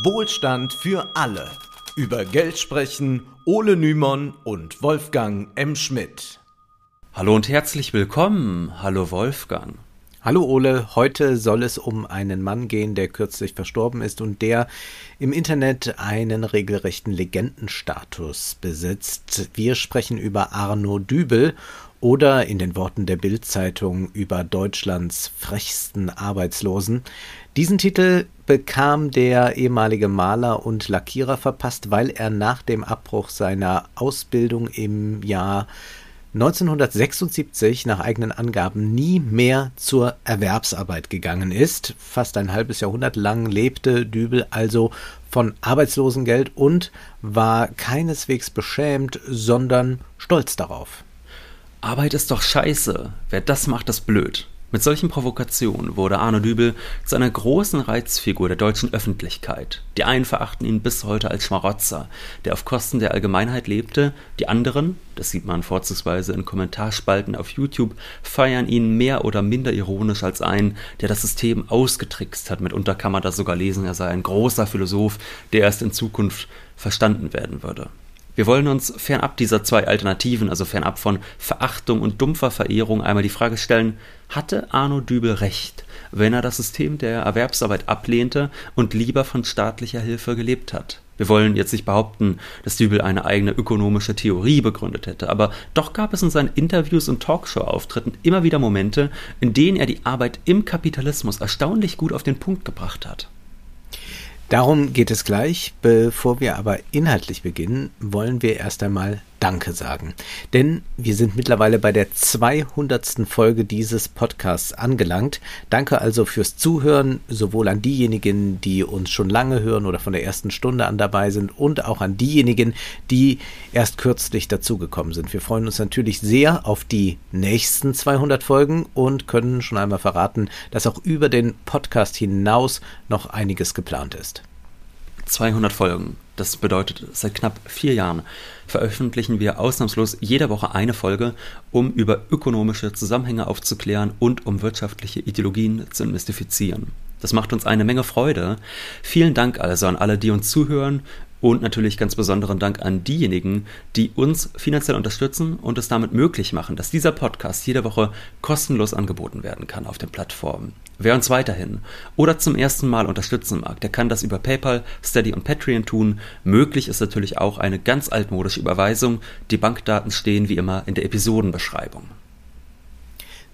Wohlstand für alle. Über Geld sprechen Ole Nymon und Wolfgang M. Schmidt. Hallo und herzlich willkommen. Hallo Wolfgang. Hallo Ole, heute soll es um einen Mann gehen, der kürzlich verstorben ist und der im Internet einen regelrechten Legendenstatus besitzt. Wir sprechen über Arno Dübel oder in den Worten der Bildzeitung über Deutschlands frechsten Arbeitslosen. Diesen Titel bekam der ehemalige Maler und Lackierer verpasst, weil er nach dem Abbruch seiner Ausbildung im Jahr 1976 nach eigenen Angaben nie mehr zur Erwerbsarbeit gegangen ist. Fast ein halbes Jahrhundert lang lebte Dübel also von Arbeitslosengeld und war keineswegs beschämt, sondern stolz darauf. Arbeit ist doch scheiße. Wer das macht, ist blöd. Mit solchen Provokationen wurde Arno Dübel zu einer großen Reizfigur der deutschen Öffentlichkeit. Die einen verachten ihn bis heute als Schmarotzer, der auf Kosten der Allgemeinheit lebte, die anderen, das sieht man vorzugsweise in Kommentarspalten auf YouTube, feiern ihn mehr oder minder ironisch als einen, der das System ausgetrickst hat. Mitunter kann man da sogar lesen, er sei ein großer Philosoph, der erst in Zukunft verstanden werden würde. Wir wollen uns fernab dieser zwei Alternativen, also fernab von Verachtung und dumpfer Verehrung, einmal die Frage stellen, hatte Arno Dübel recht, wenn er das System der Erwerbsarbeit ablehnte und lieber von staatlicher Hilfe gelebt hat? Wir wollen jetzt nicht behaupten, dass Dübel eine eigene ökonomische Theorie begründet hätte, aber doch gab es in seinen Interviews und Talkshow-Auftritten immer wieder Momente, in denen er die Arbeit im Kapitalismus erstaunlich gut auf den Punkt gebracht hat. Darum geht es gleich. Bevor wir aber inhaltlich beginnen, wollen wir erst einmal Danke sagen. Denn wir sind mittlerweile bei der 200. Folge dieses Podcasts angelangt. Danke also fürs Zuhören, sowohl an diejenigen, die uns schon lange hören oder von der ersten Stunde an dabei sind und auch an diejenigen, die erst kürzlich dazugekommen sind. Wir freuen uns natürlich sehr auf die nächsten 200 Folgen und können schon einmal verraten, dass auch über den Podcast hinaus noch einiges geplant ist. 200 Folgen. Das bedeutet, seit knapp vier Jahren veröffentlichen wir ausnahmslos jede Woche eine Folge, um über ökonomische Zusammenhänge aufzuklären und um wirtschaftliche Ideologien zu mystifizieren. Das macht uns eine Menge Freude. Vielen Dank also an alle, die uns zuhören und natürlich ganz besonderen Dank an diejenigen, die uns finanziell unterstützen und es damit möglich machen, dass dieser Podcast jede Woche kostenlos angeboten werden kann auf den Plattformen. Wer uns weiterhin oder zum ersten Mal unterstützen mag, der kann das über PayPal, Steady und Patreon tun. Möglich ist natürlich auch eine ganz altmodische Überweisung. Die Bankdaten stehen wie immer in der Episodenbeschreibung.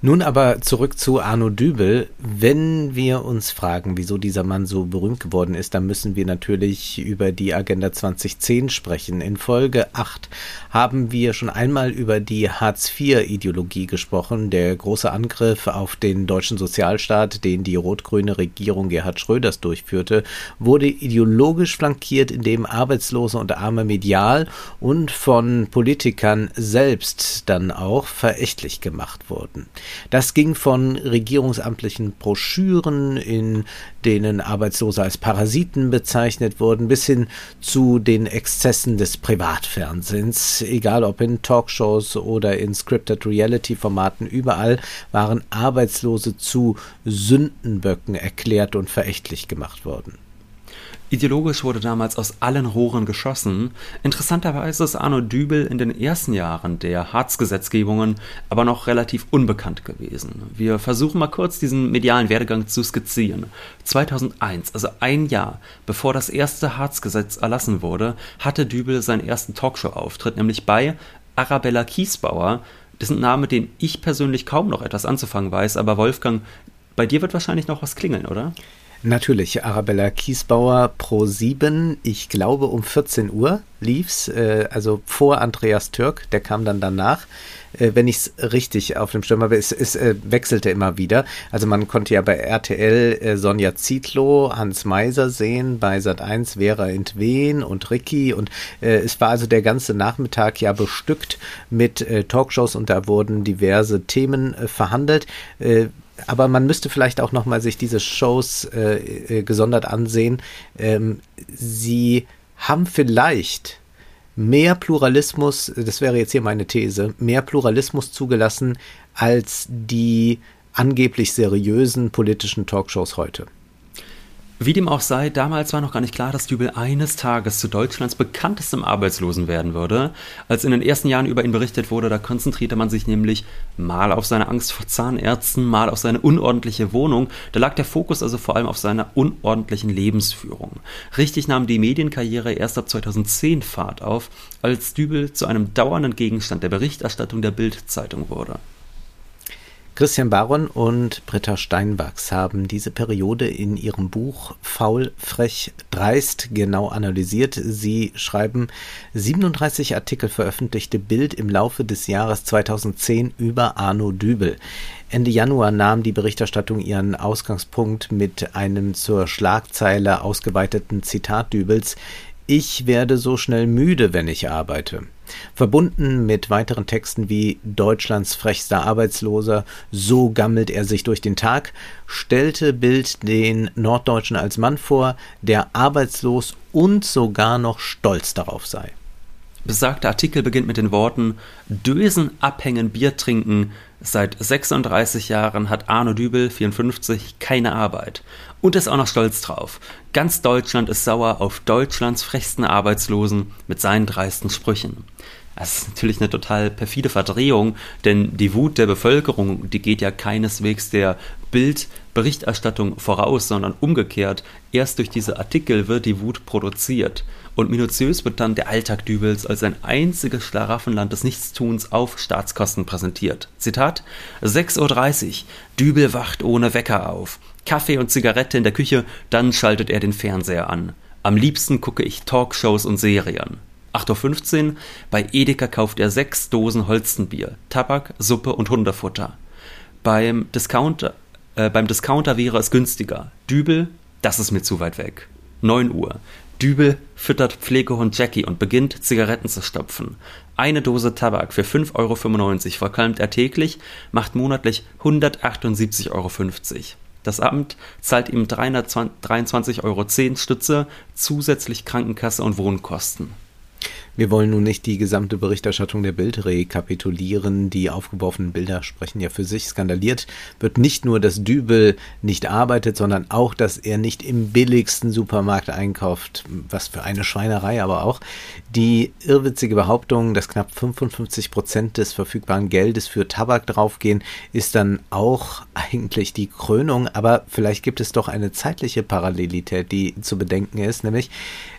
Nun aber zurück zu Arno Dübel. Wenn wir uns fragen, wieso dieser Mann so berühmt geworden ist, dann müssen wir natürlich über die Agenda 2010 sprechen. In Folge 8 haben wir schon einmal über die Hartz-IV-Ideologie gesprochen, der große Angriff auf den deutschen Sozialstaat, den die rot-grüne Regierung Gerhard Schröders durchführte, wurde ideologisch flankiert, indem Arbeitslose und Arme medial und von Politikern selbst dann auch verächtlich gemacht wurden. Das ging von regierungsamtlichen Broschüren, in denen Arbeitslose als Parasiten bezeichnet wurden, bis hin zu den Exzessen des Privatfernsehens, egal ob in Talkshows oder in Scripted Reality Formaten, überall waren Arbeitslose zu Sündenböcken erklärt und verächtlich gemacht worden. Ideologisch wurde damals aus allen Rohren geschossen. Interessanterweise ist Arno Dübel in den ersten Jahren der Harz-Gesetzgebungen aber noch relativ unbekannt gewesen. Wir versuchen mal kurz diesen medialen Werdegang zu skizzieren. 2001, also ein Jahr bevor das erste Harz-Gesetz erlassen wurde, hatte Dübel seinen ersten Talkshow-Auftritt, nämlich bei Arabella Kiesbauer. Das ist ein Name, den ich persönlich kaum noch etwas anzufangen weiß, aber Wolfgang, bei dir wird wahrscheinlich noch was klingeln, oder? Natürlich, Arabella Kiesbauer Pro 7, ich glaube um 14 Uhr lief's, äh, also vor Andreas Türk, der kam dann danach. Äh, wenn ich es richtig auf dem Schirm habe, es, es äh, wechselte immer wieder. Also man konnte ja bei RTL äh, Sonja Zietlow, Hans Meiser sehen, bei Sat1 Vera Entwen und Ricky und äh, es war also der ganze Nachmittag ja bestückt mit äh, Talkshows und da wurden diverse Themen äh, verhandelt. Äh, aber man müsste vielleicht auch nochmal sich diese Shows äh, äh, gesondert ansehen. Ähm, sie haben vielleicht mehr Pluralismus, das wäre jetzt hier meine These, mehr Pluralismus zugelassen als die angeblich seriösen politischen Talkshows heute. Wie dem auch sei, damals war noch gar nicht klar, dass Dübel eines Tages zu Deutschlands bekanntestem Arbeitslosen werden würde. Als in den ersten Jahren über ihn berichtet wurde, da konzentrierte man sich nämlich mal auf seine Angst vor Zahnärzten, mal auf seine unordentliche Wohnung. Da lag der Fokus also vor allem auf seiner unordentlichen Lebensführung. Richtig nahm die Medienkarriere erst ab 2010 Fahrt auf, als Dübel zu einem dauernden Gegenstand der Berichterstattung der Bild-Zeitung wurde. Christian Baron und Britta Steinwachs haben diese Periode in ihrem Buch Faul, frech, dreist genau analysiert. Sie schreiben 37 Artikel veröffentlichte Bild im Laufe des Jahres 2010 über Arno Dübel. Ende Januar nahm die Berichterstattung ihren Ausgangspunkt mit einem zur Schlagzeile ausgeweiteten Zitat Dübels Ich werde so schnell müde, wenn ich arbeite. Verbunden mit weiteren Texten wie Deutschlands frechster Arbeitsloser, so gammelt er sich durch den Tag, stellte Bild den Norddeutschen als Mann vor, der arbeitslos und sogar noch stolz darauf sei. Besagter Artikel beginnt mit den Worten Dösen abhängen, Bier trinken. Seit 36 Jahren hat Arno Dübel, 54, keine Arbeit. Und ist auch noch stolz drauf. Ganz Deutschland ist sauer auf Deutschlands frechsten Arbeitslosen mit seinen dreisten Sprüchen. Das ist natürlich eine total perfide Verdrehung, denn die Wut der Bevölkerung, die geht ja keineswegs der Bildberichterstattung voraus, sondern umgekehrt. Erst durch diese Artikel wird die Wut produziert. Und minutiös wird dann der Alltag Dübels als ein einziges Schlaraffenland des Nichtstuns auf Staatskosten präsentiert. Zitat: 6.30 Uhr. Dübel wacht ohne Wecker auf. Kaffee und Zigarette in der Küche, dann schaltet er den Fernseher an. Am liebsten gucke ich Talkshows und Serien. 8.15 Uhr, bei Edeka kauft er sechs Dosen Holstenbier, Tabak, Suppe und Hundefutter. Beim Discounter, äh, beim Discounter wäre es günstiger. Dübel, das ist mir zu weit weg. 9 Uhr. Dübel füttert Pflegehund Jackie und beginnt Zigaretten zu stopfen. Eine Dose Tabak für 5,95 Euro verkalmt er täglich, macht monatlich 178,50 Euro. Das Amt zahlt ihm 323,10 Euro Stütze, zusätzlich Krankenkasse und Wohnkosten. Wir wollen nun nicht die gesamte Berichterstattung der Bild rekapitulieren. Die aufgeworfenen Bilder sprechen ja für sich. Skandaliert wird nicht nur, dass Dübel nicht arbeitet, sondern auch, dass er nicht im billigsten Supermarkt einkauft. Was für eine Schweinerei aber auch. Die irrwitzige Behauptung, dass knapp 55 Prozent des verfügbaren Geldes für Tabak draufgehen, ist dann auch eigentlich die Krönung. Aber vielleicht gibt es doch eine zeitliche Parallelität, die zu bedenken ist, nämlich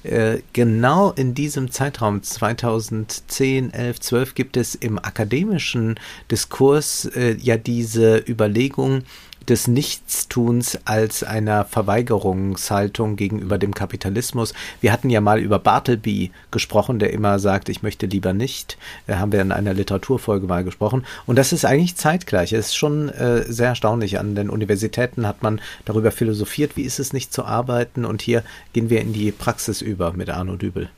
äh, genau in diesem Zeitraum 2010, 11, 12 gibt es im akademischen Diskurs äh, ja diese Überlegung des Nichtstuns als einer Verweigerungshaltung gegenüber dem Kapitalismus. Wir hatten ja mal über Bartleby gesprochen, der immer sagt, ich möchte lieber nicht. Da haben wir in einer Literaturfolge mal gesprochen. Und das ist eigentlich zeitgleich. Es ist schon äh, sehr erstaunlich. An den Universitäten hat man darüber philosophiert, wie ist es nicht zu arbeiten. Und hier gehen wir in die Praxis über mit Arno Dübel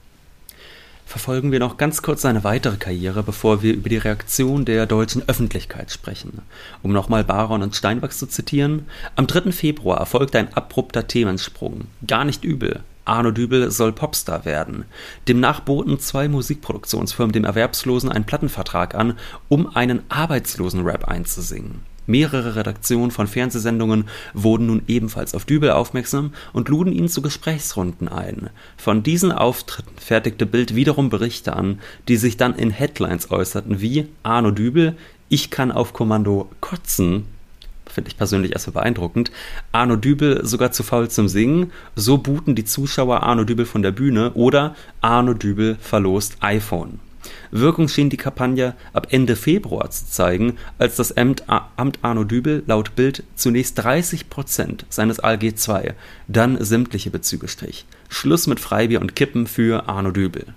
verfolgen wir noch ganz kurz seine weitere Karriere, bevor wir über die Reaktion der deutschen Öffentlichkeit sprechen. Um nochmal Baron und Steinwachs zu zitieren, am 3. Februar erfolgte ein abrupter Themensprung. Gar nicht übel. Arno Dübel soll Popstar werden. Demnach boten zwei Musikproduktionsfirmen dem Erwerbslosen einen Plattenvertrag an, um einen Arbeitslosen-Rap einzusingen. Mehrere Redaktionen von Fernsehsendungen wurden nun ebenfalls auf Dübel aufmerksam und luden ihn zu Gesprächsrunden ein. Von diesen Auftritten fertigte Bild wiederum Berichte an, die sich dann in Headlines äußerten wie Arno Dübel, ich kann auf Kommando kotzen, finde ich persönlich erstmal beeindruckend. Arno Dübel sogar zu faul zum Singen. So booten die Zuschauer Arno Dübel von der Bühne oder Arno Dübel verlost iPhone. Wirkung schien die Kampagne ab Ende Februar zu zeigen, als das Amt, Amt Arno Dübel laut Bild zunächst 30 Prozent seines ALG II, dann sämtliche Bezüge strich. Schluss mit Freibier und Kippen für Arno Dübel.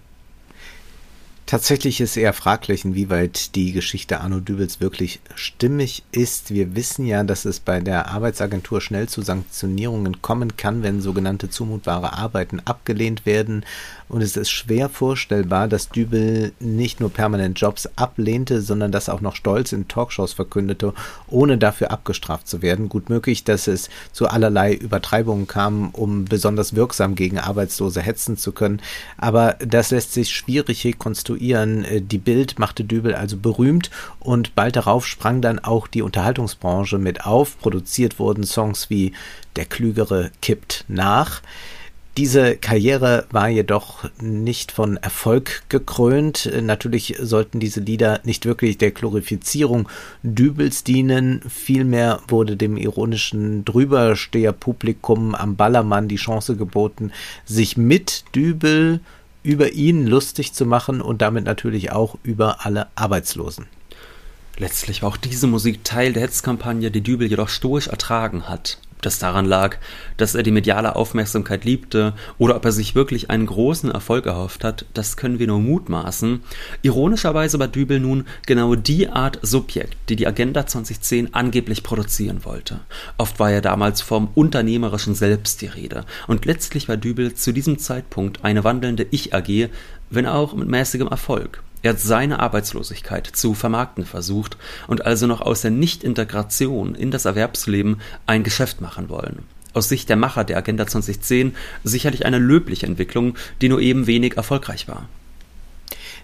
Tatsächlich ist eher fraglich, inwieweit die Geschichte Arno Dübels wirklich stimmig ist. Wir wissen ja, dass es bei der Arbeitsagentur schnell zu Sanktionierungen kommen kann, wenn sogenannte zumutbare Arbeiten abgelehnt werden. Und es ist schwer vorstellbar, dass Dübel nicht nur permanent Jobs ablehnte, sondern das auch noch stolz in Talkshows verkündete, ohne dafür abgestraft zu werden. Gut möglich, dass es zu allerlei Übertreibungen kam, um besonders wirksam gegen Arbeitslose hetzen zu können. Aber das lässt sich schwierig rekonstruieren statuieren. Äh, die Bild machte Dübel also berühmt und bald darauf sprang dann auch die Unterhaltungsbranche mit auf. Produziert wurden Songs wie Der Klügere kippt nach. Diese Karriere war jedoch nicht von Erfolg gekrönt. Natürlich sollten diese Lieder nicht wirklich der Glorifizierung Dübels dienen. Vielmehr wurde dem ironischen Drübersteherpublikum am Ballermann die Chance geboten, sich mit Dübel über ihn lustig zu machen und damit natürlich auch über alle Arbeitslosen. Letztlich war auch diese Musik Teil der Hetzkampagne, die Dübel jedoch stoisch ertragen hat das daran lag, dass er die mediale Aufmerksamkeit liebte oder ob er sich wirklich einen großen Erfolg erhofft hat, das können wir nur mutmaßen. Ironischerweise war Dübel nun genau die Art Subjekt, die die Agenda 2010 angeblich produzieren wollte. Oft war er damals vom unternehmerischen Selbst die Rede und letztlich war Dübel zu diesem Zeitpunkt eine wandelnde Ich-AG, wenn auch mit mäßigem Erfolg. Er hat seine Arbeitslosigkeit zu vermarkten versucht und also noch aus der Nichtintegration in das Erwerbsleben ein Geschäft machen wollen. Aus Sicht der Macher der Agenda 2010 sicherlich eine löbliche Entwicklung, die nur eben wenig erfolgreich war.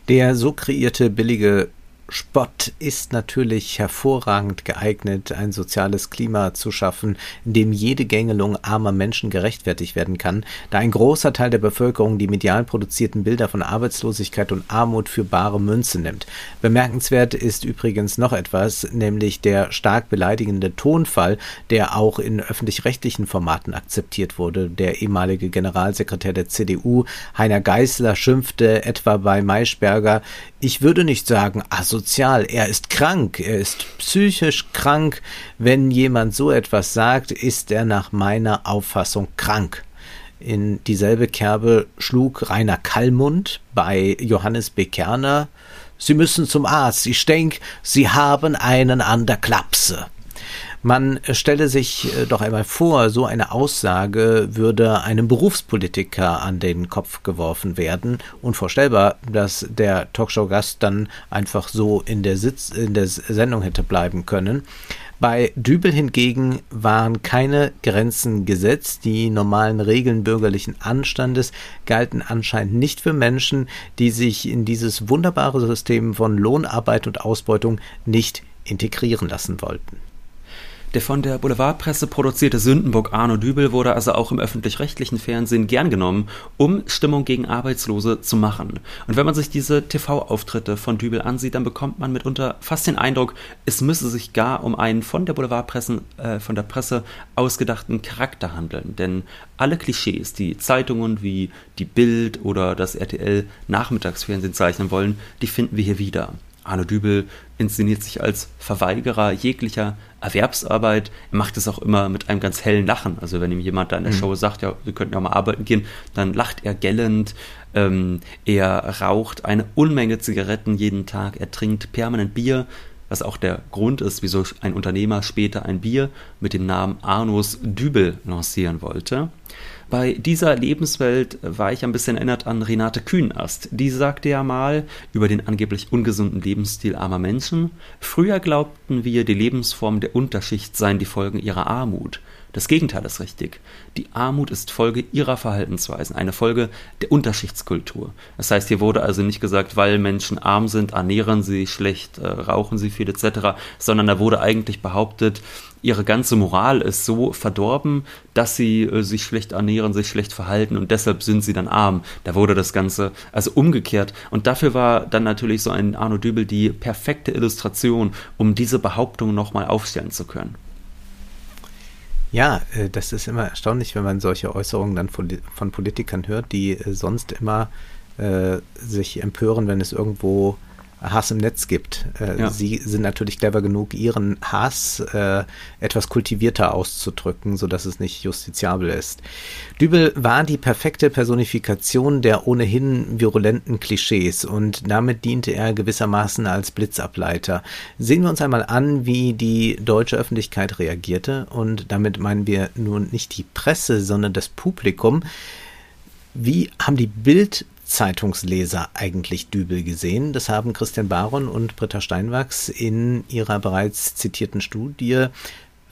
Der so kreierte billige Spott ist natürlich hervorragend geeignet, ein soziales Klima zu schaffen, in dem jede Gängelung armer Menschen gerechtfertigt werden kann, da ein großer Teil der Bevölkerung die medial produzierten Bilder von Arbeitslosigkeit und Armut für bare Münze nimmt. Bemerkenswert ist übrigens noch etwas, nämlich der stark beleidigende Tonfall, der auch in öffentlich-rechtlichen Formaten akzeptiert wurde. Der ehemalige Generalsekretär der CDU, Heiner Geißler, schimpfte etwa bei Maischberger, ich würde nicht sagen asozial, er ist krank, er ist psychisch krank. Wenn jemand so etwas sagt, ist er nach meiner Auffassung krank. In dieselbe Kerbe schlug Rainer Kallmund bei Johannes Bekerner. Sie müssen zum Arzt, ich denk, Sie haben einen an der Klapse. Man stelle sich äh, doch einmal vor, so eine Aussage würde einem Berufspolitiker an den Kopf geworfen werden. Unvorstellbar, dass der Talkshow-Gast dann einfach so in der, Sitz, in der Sendung hätte bleiben können. Bei Dübel hingegen waren keine Grenzen gesetzt. Die normalen Regeln bürgerlichen Anstandes galten anscheinend nicht für Menschen, die sich in dieses wunderbare System von Lohnarbeit und Ausbeutung nicht integrieren lassen wollten. Der von der Boulevardpresse produzierte Sündenbock Arno Dübel wurde also auch im öffentlich-rechtlichen Fernsehen gern genommen, um Stimmung gegen Arbeitslose zu machen. Und wenn man sich diese TV-Auftritte von Dübel ansieht, dann bekommt man mitunter fast den Eindruck, es müsse sich gar um einen von der Boulevardpresse, äh, von der Presse ausgedachten Charakter handeln. Denn alle Klischees, die Zeitungen wie die Bild oder das RTL Nachmittagsfernsehen zeichnen wollen, die finden wir hier wieder. Arno Dübel inszeniert sich als Verweigerer jeglicher Erwerbsarbeit. Er macht es auch immer mit einem ganz hellen Lachen. Also wenn ihm jemand da in der mhm. Show sagt, ja, wir könnten ja mal arbeiten gehen, dann lacht er gellend. Ähm, er raucht eine Unmenge Zigaretten jeden Tag. Er trinkt permanent Bier, was auch der Grund ist, wieso ein Unternehmer später ein Bier mit dem Namen Arnos Dübel lancieren wollte. Bei dieser Lebenswelt war ich ein bisschen erinnert an Renate Kühnast. Die sagte ja mal über den angeblich ungesunden Lebensstil armer Menschen, früher glaubten wir, die Lebensform der Unterschicht seien die Folgen ihrer Armut. Das Gegenteil ist richtig. Die Armut ist Folge ihrer Verhaltensweisen, eine Folge der Unterschichtskultur. Das heißt, hier wurde also nicht gesagt, weil Menschen arm sind, ernähren sie schlecht, äh, rauchen sie viel etc., sondern da wurde eigentlich behauptet, ihre ganze Moral ist so verdorben, dass sie äh, sich schlecht ernähren, sich schlecht verhalten und deshalb sind sie dann arm. Da wurde das Ganze also umgekehrt. Und dafür war dann natürlich so ein Arno Dübel die perfekte Illustration, um diese Behauptung nochmal aufstellen zu können. Ja, äh, das ist immer erstaunlich, wenn man solche Äußerungen dann von, von Politikern hört, die äh, sonst immer äh, sich empören, wenn es irgendwo Hass im Netz gibt. Äh, ja. Sie sind natürlich clever genug, ihren Hass äh, etwas kultivierter auszudrücken, sodass es nicht justiziabel ist. Dübel war die perfekte Personifikation der ohnehin virulenten Klischees und damit diente er gewissermaßen als Blitzableiter. Sehen wir uns einmal an, wie die deutsche Öffentlichkeit reagierte und damit meinen wir nun nicht die Presse, sondern das Publikum. Wie haben die Bild Zeitungsleser eigentlich Dübel gesehen? Das haben Christian Baron und Britta Steinwachs in ihrer bereits zitierten Studie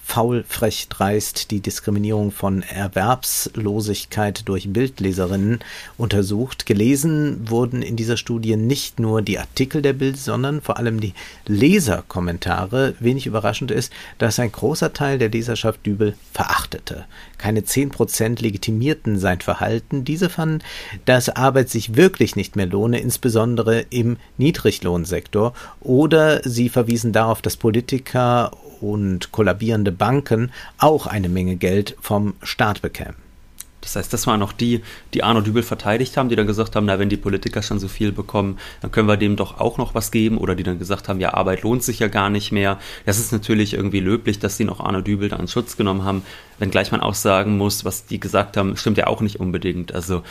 faul, frech, dreist die Diskriminierung von Erwerbslosigkeit durch Bildleserinnen untersucht. Gelesen wurden in dieser Studie nicht nur die Artikel der Bild, sondern vor allem die Leserkommentare. Wenig überraschend ist, dass ein großer Teil der Leserschaft Dübel verachtete. Keine zehn Prozent legitimierten sein Verhalten. Diese fanden, dass Arbeit sich wirklich nicht mehr lohne, insbesondere im Niedriglohnsektor. Oder sie verwiesen darauf, dass Politiker und kollabierende Banken auch eine Menge Geld vom Staat bekämen. Das heißt, das waren auch die, die Arno Dübel verteidigt haben, die dann gesagt haben, na, wenn die Politiker schon so viel bekommen, dann können wir dem doch auch noch was geben. Oder die dann gesagt haben, ja, Arbeit lohnt sich ja gar nicht mehr. Das ist natürlich irgendwie löblich, dass sie noch Arno Dübel da in Schutz genommen haben. Wenngleich man auch sagen muss, was die gesagt haben, stimmt ja auch nicht unbedingt. Also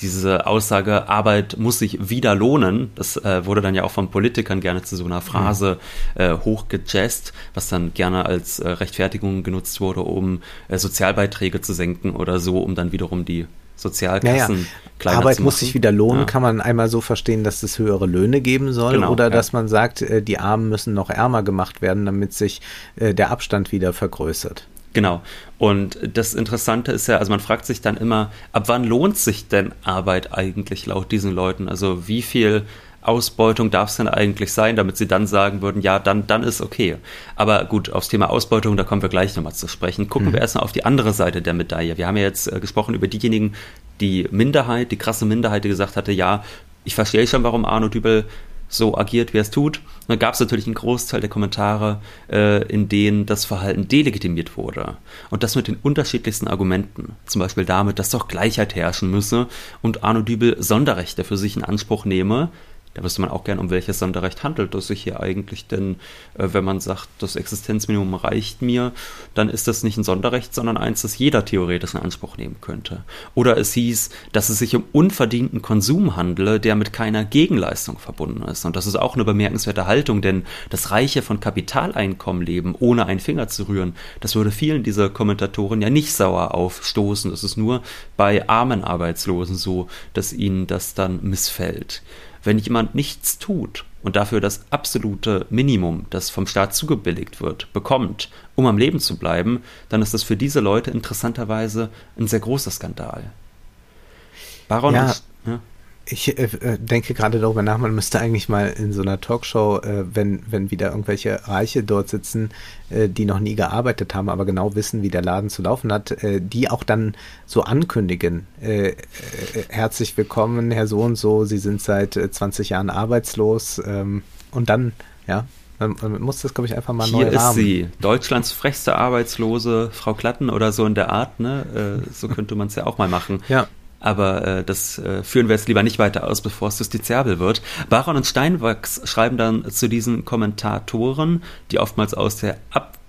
diese Aussage, Arbeit muss sich wieder lohnen, das äh, wurde dann ja auch von Politikern gerne zu so einer Phrase mhm. äh, hochgejazzt, was dann gerne als äh, Rechtfertigung genutzt wurde, um äh, Sozialbeiträge zu senken oder so, um dann wiederum die Sozialkassen naja, Arbeit muss sich wieder lohnen, ja. kann man einmal so verstehen, dass es höhere Löhne geben soll genau, oder ja. dass man sagt, äh, die Armen müssen noch ärmer gemacht werden, damit sich äh, der Abstand wieder vergrößert. Genau. Und das Interessante ist ja, also man fragt sich dann immer, ab wann lohnt sich denn Arbeit eigentlich laut diesen Leuten? Also wie viel Ausbeutung darf es denn eigentlich sein, damit sie dann sagen würden, ja, dann, dann ist okay. Aber gut, aufs Thema Ausbeutung, da kommen wir gleich nochmal zu sprechen. Gucken mhm. wir erstmal auf die andere Seite der Medaille. Wir haben ja jetzt äh, gesprochen über diejenigen, die Minderheit, die krasse Minderheit, die gesagt hatte, ja, ich verstehe schon, warum Arno Dübel so agiert, wie er es tut. Und dann gab es natürlich einen Großteil der Kommentare, äh, in denen das Verhalten delegitimiert wurde. Und das mit den unterschiedlichsten Argumenten. Zum Beispiel damit, dass doch Gleichheit herrschen müsse und Arno Dübel Sonderrechte für sich in Anspruch nehme, da wüsste man auch gern, um welches Sonderrecht handelt es sich hier eigentlich, denn äh, wenn man sagt, das Existenzminimum reicht mir, dann ist das nicht ein Sonderrecht, sondern eins, das jeder theoretisch in Anspruch nehmen könnte. Oder es hieß, dass es sich um unverdienten Konsum handele, der mit keiner Gegenleistung verbunden ist. Und das ist auch eine bemerkenswerte Haltung, denn das Reiche von Kapitaleinkommen leben, ohne einen Finger zu rühren, das würde vielen dieser Kommentatoren ja nicht sauer aufstoßen. Es ist nur bei armen Arbeitslosen so, dass ihnen das dann missfällt. Wenn jemand nichts tut und dafür das absolute Minimum, das vom Staat zugebilligt wird, bekommt, um am Leben zu bleiben, dann ist das für diese Leute interessanterweise ein sehr großer Skandal. Baron ja. und, ja. Ich äh, äh, denke gerade darüber nach, man müsste eigentlich mal in so einer Talkshow, äh, wenn, wenn wieder irgendwelche Reiche dort sitzen, äh, die noch nie gearbeitet haben, aber genau wissen, wie der Laden zu laufen hat, äh, die auch dann so ankündigen. Äh, herzlich willkommen, Herr so und so, Sie sind seit 20 Jahren arbeitslos ähm, und dann, ja, man, man muss das, glaube ich, einfach mal Hier neu ist rahmen. sie, Deutschlands frechste Arbeitslose, Frau Klatten oder so in der Art, ne? so könnte man es ja auch mal machen. Ja. Aber äh, das äh, führen wir jetzt lieber nicht weiter aus, bevor es justiziabel wird. Baron und Steinwachs schreiben dann zu diesen Kommentatoren, die oftmals aus der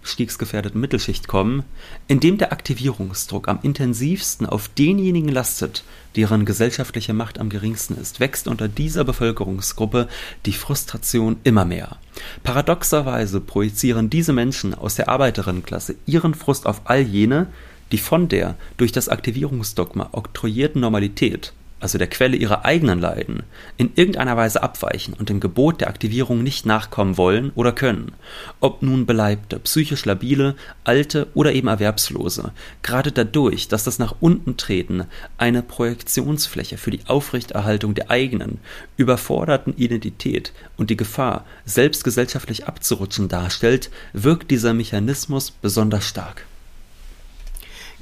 abstiegsgefährdeten Mittelschicht kommen, indem der Aktivierungsdruck am intensivsten auf denjenigen lastet, deren gesellschaftliche Macht am geringsten ist, wächst unter dieser Bevölkerungsgruppe die Frustration immer mehr. Paradoxerweise projizieren diese Menschen aus der Arbeiterinnenklasse ihren Frust auf all jene, die von der durch das Aktivierungsdogma oktroyierten Normalität, also der Quelle ihrer eigenen Leiden, in irgendeiner Weise abweichen und dem Gebot der Aktivierung nicht nachkommen wollen oder können, ob nun Beleibte, psychisch labile, alte oder eben Erwerbslose, gerade dadurch, dass das nach unten treten eine Projektionsfläche für die Aufrechterhaltung der eigenen, überforderten Identität und die Gefahr, selbst gesellschaftlich abzurutschen darstellt, wirkt dieser Mechanismus besonders stark.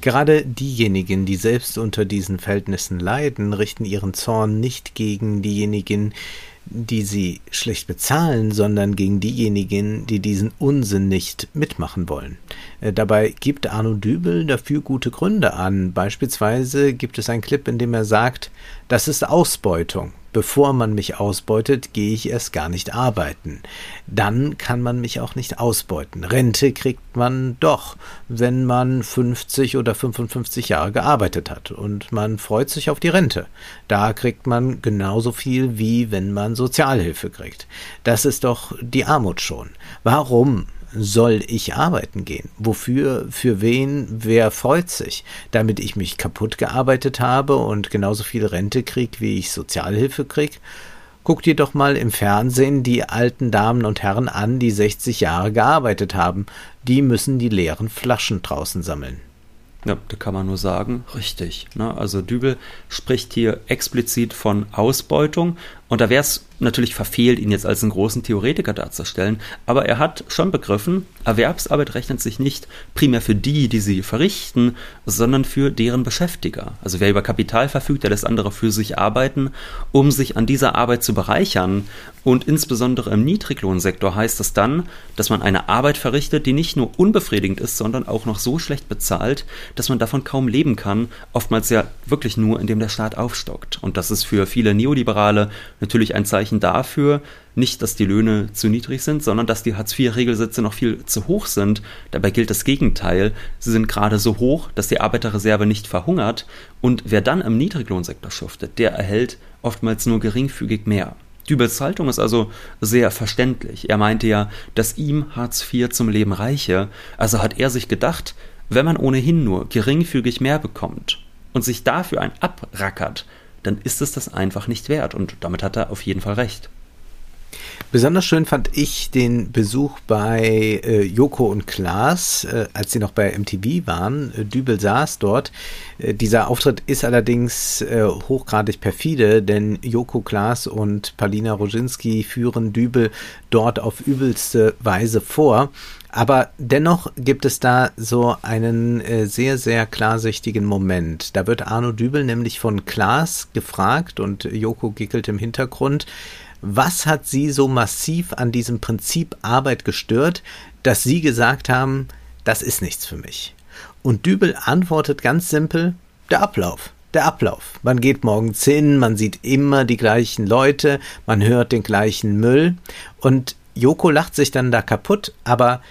Gerade diejenigen, die selbst unter diesen Verhältnissen leiden, richten ihren Zorn nicht gegen diejenigen, die sie schlecht bezahlen, sondern gegen diejenigen, die diesen Unsinn nicht mitmachen wollen. Äh, dabei gibt Arno Dübel dafür gute Gründe an. Beispielsweise gibt es einen Clip, in dem er sagt, das ist Ausbeutung. Bevor man mich ausbeutet, gehe ich erst gar nicht arbeiten. Dann kann man mich auch nicht ausbeuten. Rente kriegt man doch, wenn man 50 oder 55 Jahre gearbeitet hat und man freut sich auf die Rente. Da kriegt man genauso viel wie wenn man Sozialhilfe kriegt. Das ist doch die Armut schon. Warum soll ich arbeiten gehen? Wofür, für wen, wer freut sich? Damit ich mich kaputt gearbeitet habe und genauso viel Rente krieg, wie ich Sozialhilfe krieg? Guck dir doch mal im Fernsehen die alten Damen und Herren an, die 60 Jahre gearbeitet haben. Die müssen die leeren Flaschen draußen sammeln. Ja, da kann man nur sagen, richtig. Ne? Also Dübel spricht hier explizit von Ausbeutung und da wäre es natürlich verfehlt, ihn jetzt als einen großen Theoretiker darzustellen, aber er hat schon begriffen, Erwerbsarbeit rechnet sich nicht primär für die, die sie verrichten, sondern für deren Beschäftiger. Also wer über Kapital verfügt, der lässt andere für sich arbeiten, um sich an dieser Arbeit zu bereichern. Und insbesondere im Niedriglohnsektor heißt das dann, dass man eine Arbeit verrichtet, die nicht nur unbefriedigend ist, sondern auch noch so schlecht bezahlt, dass man davon kaum leben kann, oftmals ja wirklich nur, indem der Staat aufstockt. Und das ist für viele Neoliberale natürlich ein Zeichen dafür, nicht, dass die Löhne zu niedrig sind, sondern dass die Hartz-IV-Regelsätze noch viel zu hoch sind. Dabei gilt das Gegenteil. Sie sind gerade so hoch, dass die Arbeiterreserve nicht verhungert. Und wer dann im Niedriglohnsektor schuftet, der erhält oftmals nur geringfügig mehr. Dübels Haltung ist also sehr verständlich. Er meinte ja, dass ihm Hartz IV zum Leben reiche. Also hat er sich gedacht, wenn man ohnehin nur geringfügig mehr bekommt und sich dafür ein abrackert, dann ist es das einfach nicht wert. Und damit hat er auf jeden Fall recht. Besonders schön fand ich den Besuch bei äh, Joko und Klaas, äh, als sie noch bei MTV waren. Äh, Dübel saß dort. Äh, dieser Auftritt ist allerdings äh, hochgradig perfide, denn Joko Klaas und Palina Roginski führen Dübel dort auf übelste Weise vor. Aber dennoch gibt es da so einen äh, sehr, sehr klarsichtigen Moment. Da wird Arno Dübel nämlich von Klaas gefragt und Joko gickelt im Hintergrund. Was hat Sie so massiv an diesem Prinzip Arbeit gestört, dass Sie gesagt haben, das ist nichts für mich? Und Dübel antwortet ganz simpel, der Ablauf. Der Ablauf. Man geht morgens hin, man sieht immer die gleichen Leute, man hört den gleichen Müll und Joko lacht sich dann da kaputt, aber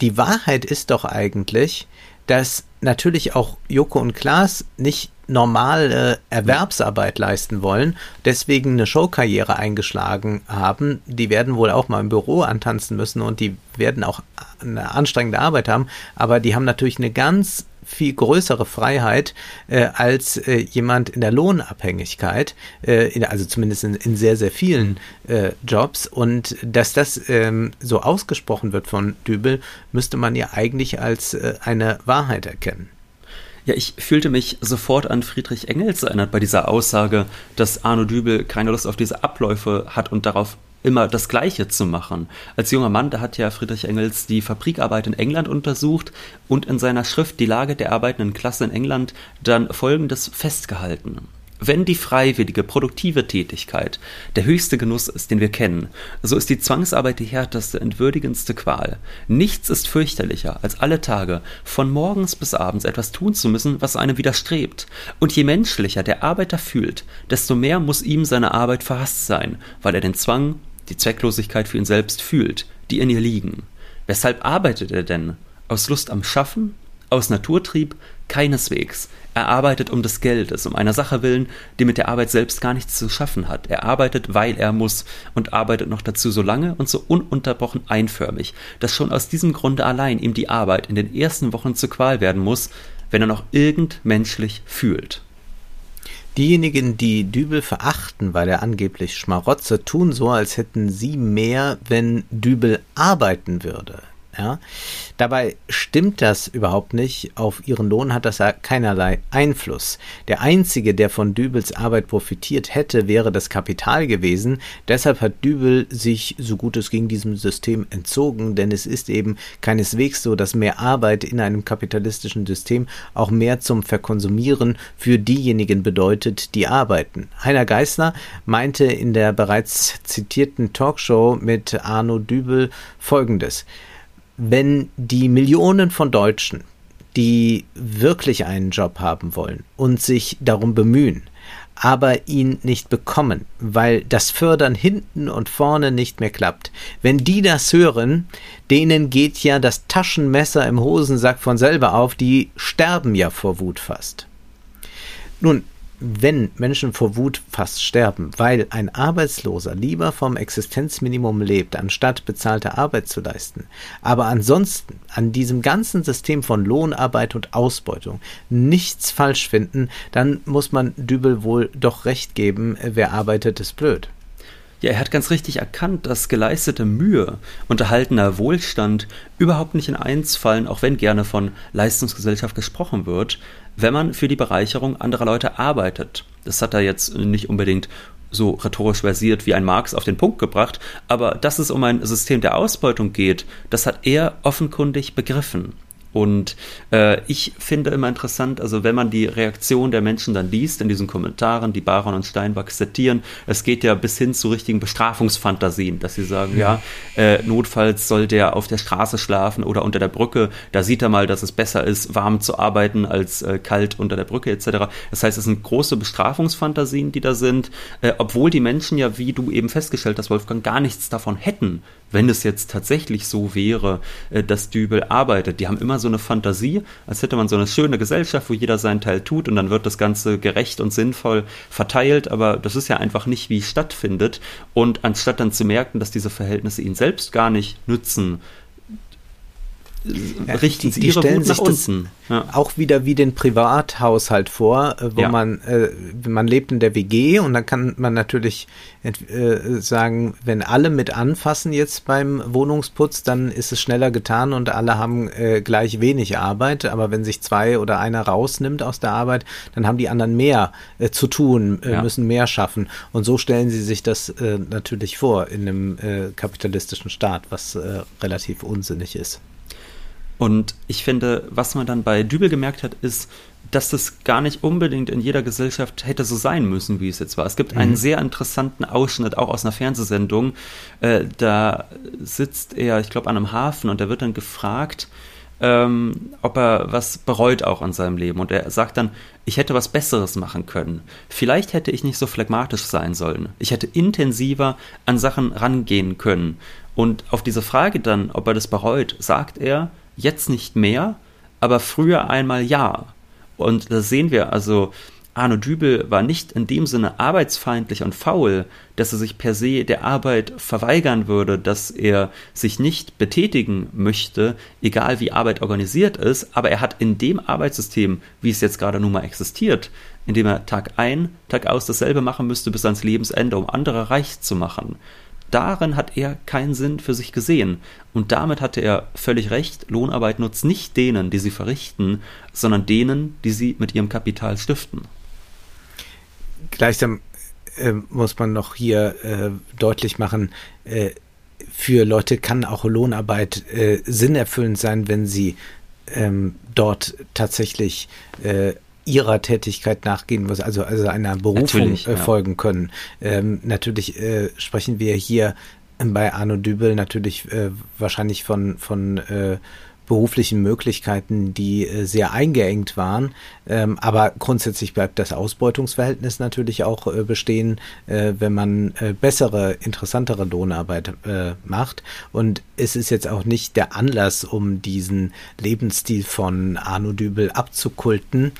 die Wahrheit ist doch eigentlich, dass natürlich auch Joko und Klaas nicht normale Erwerbsarbeit leisten wollen, deswegen eine Showkarriere eingeschlagen haben. Die werden wohl auch mal im Büro antanzen müssen und die werden auch eine anstrengende Arbeit haben, aber die haben natürlich eine ganz viel größere Freiheit äh, als äh, jemand in der Lohnabhängigkeit, äh, in, also zumindest in, in, sehr, sehr vielen äh, Jobs. Und dass das ähm, so ausgesprochen wird von Dübel, müsste man ja eigentlich als äh, eine Wahrheit erkennen. Ja, ich fühlte mich sofort an Friedrich Engels erinnert bei dieser Aussage, dass Arno Dübel keine Lust auf diese Abläufe hat und darauf immer das Gleiche zu machen. Als junger Mann, da hat ja Friedrich Engels die Fabrikarbeit in England untersucht und in seiner Schrift Die Lage der arbeitenden Klasse in England dann Folgendes festgehalten. Wenn die freiwillige, produktive Tätigkeit der höchste Genuss ist, den wir kennen, so ist die Zwangsarbeit die härteste, entwürdigendste Qual. Nichts ist fürchterlicher, als alle Tage von morgens bis abends etwas tun zu müssen, was einem widerstrebt. Und je menschlicher der Arbeiter fühlt, desto mehr muss ihm seine Arbeit verhasst sein, weil er den Zwang die Zwecklosigkeit für ihn selbst fühlt, die in ihr liegen. Weshalb arbeitet er denn? Aus Lust am Schaffen? Aus Naturtrieb? Keineswegs. Er arbeitet um des Geldes, um einer Sache willen, die mit der Arbeit selbst gar nichts zu schaffen hat. Er arbeitet, weil er muss und arbeitet noch dazu so lange und so ununterbrochen einförmig, dass schon aus diesem Grunde allein ihm die Arbeit in den ersten Wochen zur Qual werden muss, wenn er noch irgend menschlich fühlt. Diejenigen, die Dübel verachten, weil er angeblich Schmarotze, tun so, als hätten sie mehr, wenn Dübel arbeiten würde. Ja? Dabei stimmt das überhaupt nicht. Auf ihren Lohn hat das keinerlei Einfluss. Der einzige, der von Dübels Arbeit profitiert hätte, wäre das Kapital gewesen. Deshalb hat Dübel sich so gut es ging diesem System entzogen, denn es ist eben keineswegs so, dass mehr Arbeit in einem kapitalistischen System auch mehr zum Verkonsumieren für diejenigen bedeutet, die arbeiten. Heiner Geißler meinte in der bereits zitierten Talkshow mit Arno Dübel folgendes wenn die Millionen von Deutschen, die wirklich einen Job haben wollen und sich darum bemühen, aber ihn nicht bekommen, weil das Fördern hinten und vorne nicht mehr klappt. Wenn die das hören, denen geht ja das Taschenmesser im Hosensack von selber auf, die sterben ja vor Wut fast. Nun, wenn Menschen vor Wut fast sterben, weil ein Arbeitsloser lieber vom Existenzminimum lebt, anstatt bezahlte Arbeit zu leisten, aber ansonsten an diesem ganzen System von Lohnarbeit und Ausbeutung nichts falsch finden, dann muss man Dübel wohl doch recht geben, wer arbeitet, ist blöd. Ja, er hat ganz richtig erkannt, dass geleistete Mühe und erhaltener Wohlstand überhaupt nicht in eins fallen, auch wenn gerne von Leistungsgesellschaft gesprochen wird, wenn man für die Bereicherung anderer Leute arbeitet. Das hat er jetzt nicht unbedingt so rhetorisch versiert wie ein Marx auf den Punkt gebracht, aber dass es um ein System der Ausbeutung geht, das hat er offenkundig begriffen. Und äh, ich finde immer interessant, also wenn man die Reaktion der Menschen dann liest in diesen Kommentaren, die Baron und Steinbach zitieren, es geht ja bis hin zu richtigen Bestrafungsfantasien, dass sie sagen, ja, ja äh, notfalls soll der auf der Straße schlafen oder unter der Brücke, da sieht er mal, dass es besser ist, warm zu arbeiten als äh, kalt unter der Brücke etc. Das heißt, es sind große Bestrafungsfantasien, die da sind, äh, obwohl die Menschen ja, wie du eben festgestellt hast, Wolfgang, gar nichts davon hätten, wenn es jetzt tatsächlich so wäre, äh, dass Dübel arbeitet. Die haben immer so eine Fantasie, als hätte man so eine schöne Gesellschaft, wo jeder seinen Teil tut und dann wird das Ganze gerecht und sinnvoll verteilt, aber das ist ja einfach nicht, wie es stattfindet. Und anstatt dann zu merken, dass diese Verhältnisse ihn selbst gar nicht nützen, richten sie die, die ihre stellen Wut nach unten. Ja. Auch wieder wie den Privathaushalt vor, äh, wo ja. man, äh, man lebt in der WG und dann kann man natürlich äh, sagen, wenn alle mit anfassen jetzt beim Wohnungsputz, dann ist es schneller getan und alle haben äh, gleich wenig Arbeit. Aber wenn sich zwei oder einer rausnimmt aus der Arbeit, dann haben die anderen mehr äh, zu tun, äh, müssen mehr schaffen. Und so stellen sie sich das natürlich vor in einem kapitalistischen Staat, was relativ unsinnig ist. Und ich finde, was man dann bei Dübel gemerkt hat, ist, dass das gar nicht unbedingt in jeder Gesellschaft hätte so sein müssen, wie es jetzt war. Es gibt mhm. einen sehr interessanten Ausschnitt, auch aus einer Fernsehsendung. Äh, da sitzt er, ich glaube, an einem Hafen und da wird dann gefragt, ähm, ob er was bereut auch an seinem Leben. Und er sagt dann, ich hätte was Besseres machen können. Vielleicht hätte ich nicht so phlegmatisch sein sollen. Ich hätte intensiver an Sachen rangehen können. Und auf diese Frage dann, ob er das bereut, sagt er, jetzt nicht mehr, aber früher einmal ja. Und da sehen wir also, Arno Dübel war nicht in dem Sinne arbeitsfeindlich und faul, dass er sich per se der Arbeit verweigern würde, dass er sich nicht betätigen möchte, egal wie Arbeit organisiert ist, aber er hat in dem Arbeitssystem, wie es jetzt gerade nun mal existiert, in dem er Tag ein, Tag aus dasselbe machen müsste bis ans Lebensende, um andere reich zu machen, darin hat er keinen Sinn für sich gesehen. Und damit hatte er völlig recht, Lohnarbeit nutzt nicht denen, die sie verrichten, sondern denen, die sie mit ihrem Kapital stiften. Gleichsam äh, muss man noch hier äh, deutlich machen, äh, für Leute kann auch Lohnarbeit äh, sinnerfüllend sein, wenn sie ähm, dort tatsächlich äh, ihrer Tätigkeit nachgehen, was also, also einer Berufung äh, ja. folgen können. Ähm, natürlich äh, sprechen wir hier bei Arno Dübel natürlich äh, wahrscheinlich von, von äh, beruflichen Möglichkeiten, die äh, sehr eingeengt waren. Ähm, aber grundsätzlich bleibt das Ausbeutungsverhältnis natürlich auch äh, bestehen, äh, wenn man bessere, interessantere Lohnarbeit macht. Und es ist jetzt auch nicht der Anlass, um diesen Lebensstil von Arno Dübel abzukulten.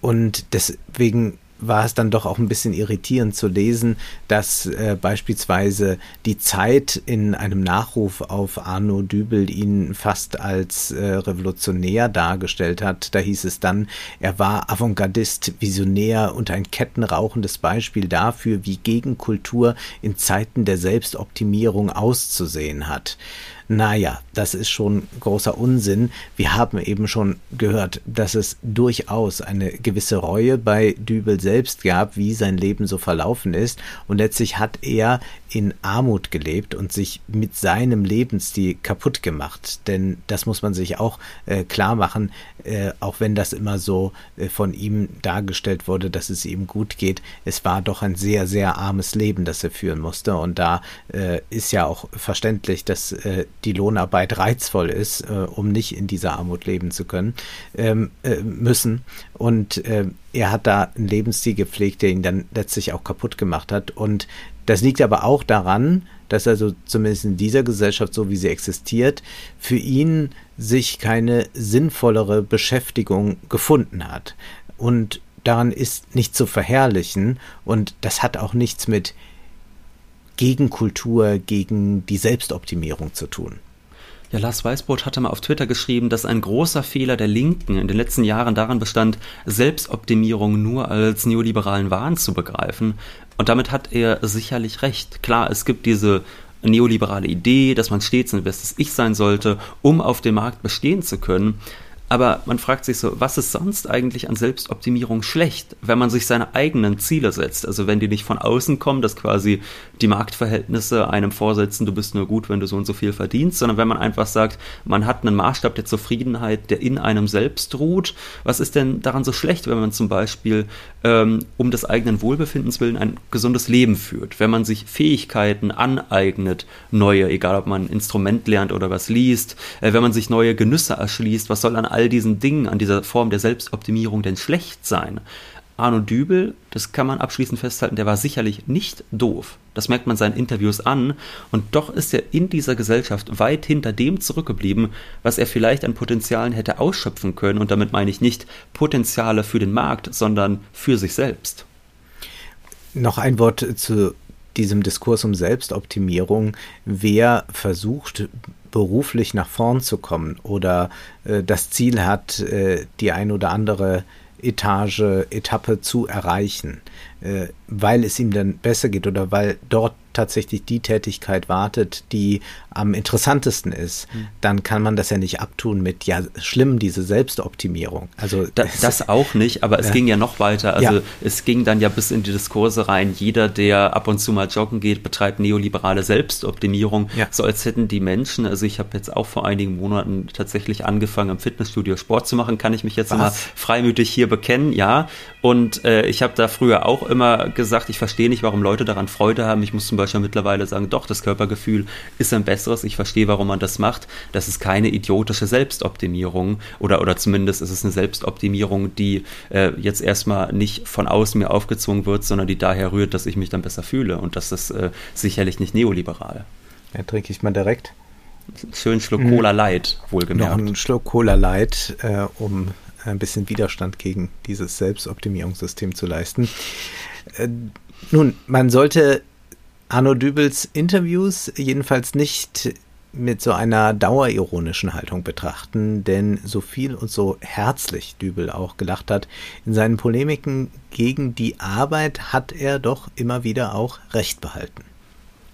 Und deswegen war es dann doch auch ein bisschen irritierend zu lesen, dass äh, beispielsweise die Zeit in einem Nachruf auf Arno Dübel ihn fast als äh, revolutionär dargestellt hat. Da hieß es dann, er war Avantgardist, Visionär und ein kettenrauchendes Beispiel dafür, wie Gegenkultur in Zeiten der Selbstoptimierung auszusehen hat. Naja, das ist schon großer Unsinn. Wir haben eben schon gehört, dass es durchaus eine gewisse Reue bei Dübel selbst gab, wie sein Leben so verlaufen ist. Und letztlich hat er in Armut gelebt und sich mit seinem Lebensstil kaputt gemacht. Denn das muss man sich auch äh, klar machen, äh, auch wenn das immer so äh, von ihm dargestellt wurde, dass es ihm gut geht. Es war doch ein sehr, sehr armes Leben, das er führen musste. Und da äh, ist ja auch verständlich, dass äh, die Lohnarbeit reizvoll ist, äh, um nicht in dieser Armut leben zu können, ähm, äh, müssen. Und er hat da einen Lebensstil gepflegt, der ihn dann letztlich auch kaputt gemacht hat. Und das liegt aber auch daran, dass also zumindest in dieser Gesellschaft, so wie sie existiert, für ihn sich keine sinnvollere Beschäftigung gefunden hat. Und daran ist nicht zu verherrlichen und das hat auch nichts mit Gegenkultur, gegen die Selbstoptimierung zu tun. Ja, Lars Weißbrot hatte mal auf Twitter geschrieben, dass ein großer Fehler der Linken in den letzten Jahren daran bestand, Selbstoptimierung nur als neoliberalen Wahn zu begreifen. Und damit hat er sicherlich recht. Klar, es gibt diese neoliberale Idee, dass man stets ein bestes Ich sein sollte, um auf dem Markt bestehen zu können. Aber man fragt sich so, was ist sonst eigentlich an Selbstoptimierung schlecht, wenn man sich seine eigenen Ziele setzt? Also wenn die nicht von außen kommen, dass quasi die Marktverhältnisse einem vorsetzen, du bist nur gut, wenn du so und so viel verdienst, sondern wenn man einfach sagt, man hat einen Maßstab der Zufriedenheit, der in einem selbst ruht. Was ist denn daran so schlecht, wenn man zum Beispiel ähm, um des eigenen Wohlbefindens willen ein gesundes Leben führt, wenn man sich Fähigkeiten aneignet, neue, egal ob man ein Instrument lernt oder was liest, äh, wenn man sich neue Genüsse erschließt, was soll an all diesen Dingen, an dieser Form der Selbstoptimierung denn schlecht sein? Arno Dübel, das kann man abschließend festhalten, der war sicherlich nicht doof. Das merkt man seinen Interviews an. Und doch ist er in dieser Gesellschaft weit hinter dem zurückgeblieben, was er vielleicht an Potenzialen hätte ausschöpfen können. Und damit meine ich nicht Potenziale für den Markt, sondern für sich selbst. Noch ein Wort zu diesem Diskurs um Selbstoptimierung. Wer versucht, beruflich nach vorn zu kommen oder äh, das Ziel hat, äh, die ein oder andere Etage, Etappe zu erreichen, äh, weil es ihm dann besser geht oder weil dort tatsächlich die Tätigkeit wartet, die am interessantesten ist, mhm. dann kann man das ja nicht abtun mit, ja, schlimm, diese Selbstoptimierung. Also da, das auch nicht, aber es ja. ging ja noch weiter. Also ja. es ging dann ja bis in die Diskurse rein, jeder, der ab und zu mal joggen geht, betreibt neoliberale Selbstoptimierung, ja. so als hätten die Menschen, also ich habe jetzt auch vor einigen Monaten tatsächlich angefangen, im Fitnessstudio Sport zu machen, kann ich mich jetzt Was? mal freimütig hier bekennen, ja. Und äh, ich habe da früher auch immer gesagt, ich verstehe nicht, warum Leute daran Freude haben. Ich muss zum Beispiel mittlerweile sagen, doch, das Körpergefühl ist ein besseres. Ich verstehe, warum man das macht. Das ist keine idiotische Selbstoptimierung oder, oder zumindest ist es eine Selbstoptimierung, die äh, jetzt erstmal nicht von außen mir aufgezwungen wird, sondern die daher rührt, dass ich mich dann besser fühle. Und das ist äh, sicherlich nicht neoliberal. Ja, trinke ich mal direkt. Schön Schluck Cola Light, wohlgemerkt. Noch einen Schluck Cola Light, äh, um ein bisschen Widerstand gegen dieses Selbstoptimierungssystem zu leisten. Äh, nun, man sollte Arno Dübels Interviews jedenfalls nicht mit so einer dauerironischen Haltung betrachten, denn so viel und so herzlich Dübel auch gelacht hat, in seinen Polemiken gegen die Arbeit hat er doch immer wieder auch Recht behalten.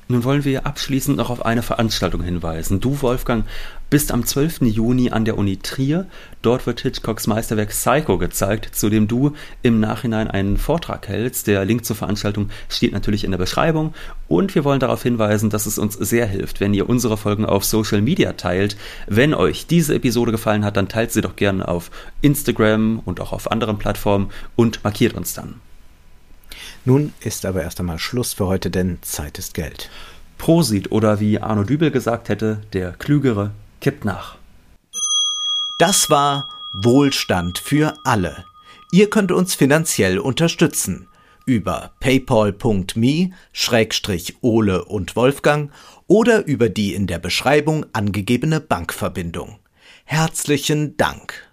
Nun wollen wir abschließend noch auf eine Veranstaltung hinweisen. Du, Wolfgang, bist am 12. Juni an der Uni Trier. Dort wird Hitchcocks Meisterwerk Psycho gezeigt, zu dem du im Nachhinein einen Vortrag hältst. Der Link zur Veranstaltung steht natürlich in der Beschreibung. Und wir wollen darauf hinweisen, dass es uns sehr hilft, wenn ihr unsere Folgen auf Social Media teilt. Wenn euch diese Episode gefallen hat, dann teilt sie doch gerne auf Instagram und auch auf anderen Plattformen und markiert uns dann. Nun ist aber erst einmal Schluss für heute, denn Zeit ist Geld. Prosit oder wie Arno Dübel gesagt hätte, der Klügere kippt nach. Das war Wohlstand für alle. Ihr könnt uns finanziell unterstützen über paypal.me-ole und Wolfgang oder über die in der Beschreibung angegebene Bankverbindung. Herzlichen Dank.